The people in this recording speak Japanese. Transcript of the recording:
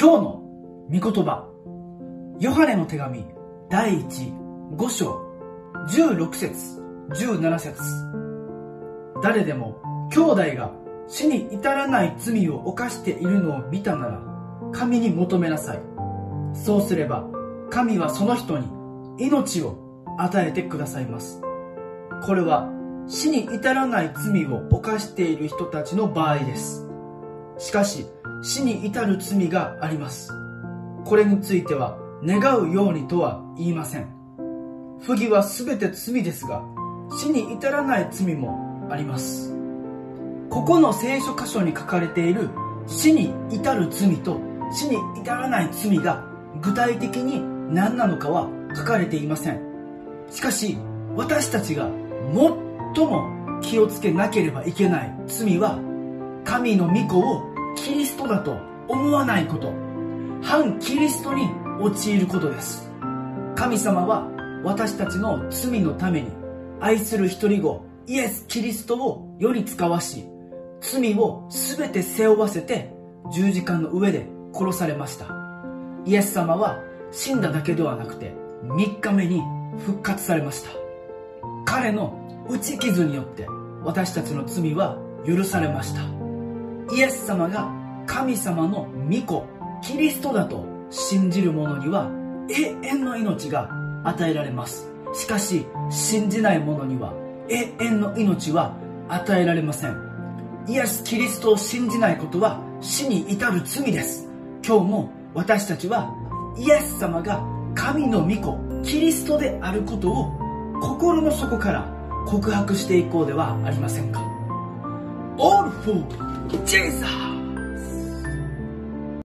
今日の御言葉。ヨハネの手紙第15章16節17節。誰でも兄弟が死に至らない罪を犯しているのを見たなら神に求めなさい。そうすれば神はその人に命を与えてくださいます。これは死に至らない罪を犯している人たちの場合です。しかし死に至る罪があります。これについては願うようにとは言いません。不義は全て罪ですが死に至らない罪もあります。ここの聖書箇所に書かれている死に至る罪と死に至らない罪が具体的に何なのかは書かれていません。しかし私たちが最も気をつけなければいけない罪は神の御子をキリストだと思わないこと。反キリストに陥ることです。神様は私たちの罪のために愛する一人子イエス・キリストを世に使わし罪を全て背負わせて十字架の上で殺されました。イエス様は死んだだけではなくて3日目に復活されました。彼の打ち傷によって私たちの罪は許されました。イエス様が神様の御子キリストだと信じる者には永遠の命が与えられます。しかし信じない者には永遠の命は与えられません。イエス・キリストを信じないことは死に至る罪です。今日も私たちはイエス様が神の御子キリストであることを心の底から告白していこうではありませんか。own food. Jesus.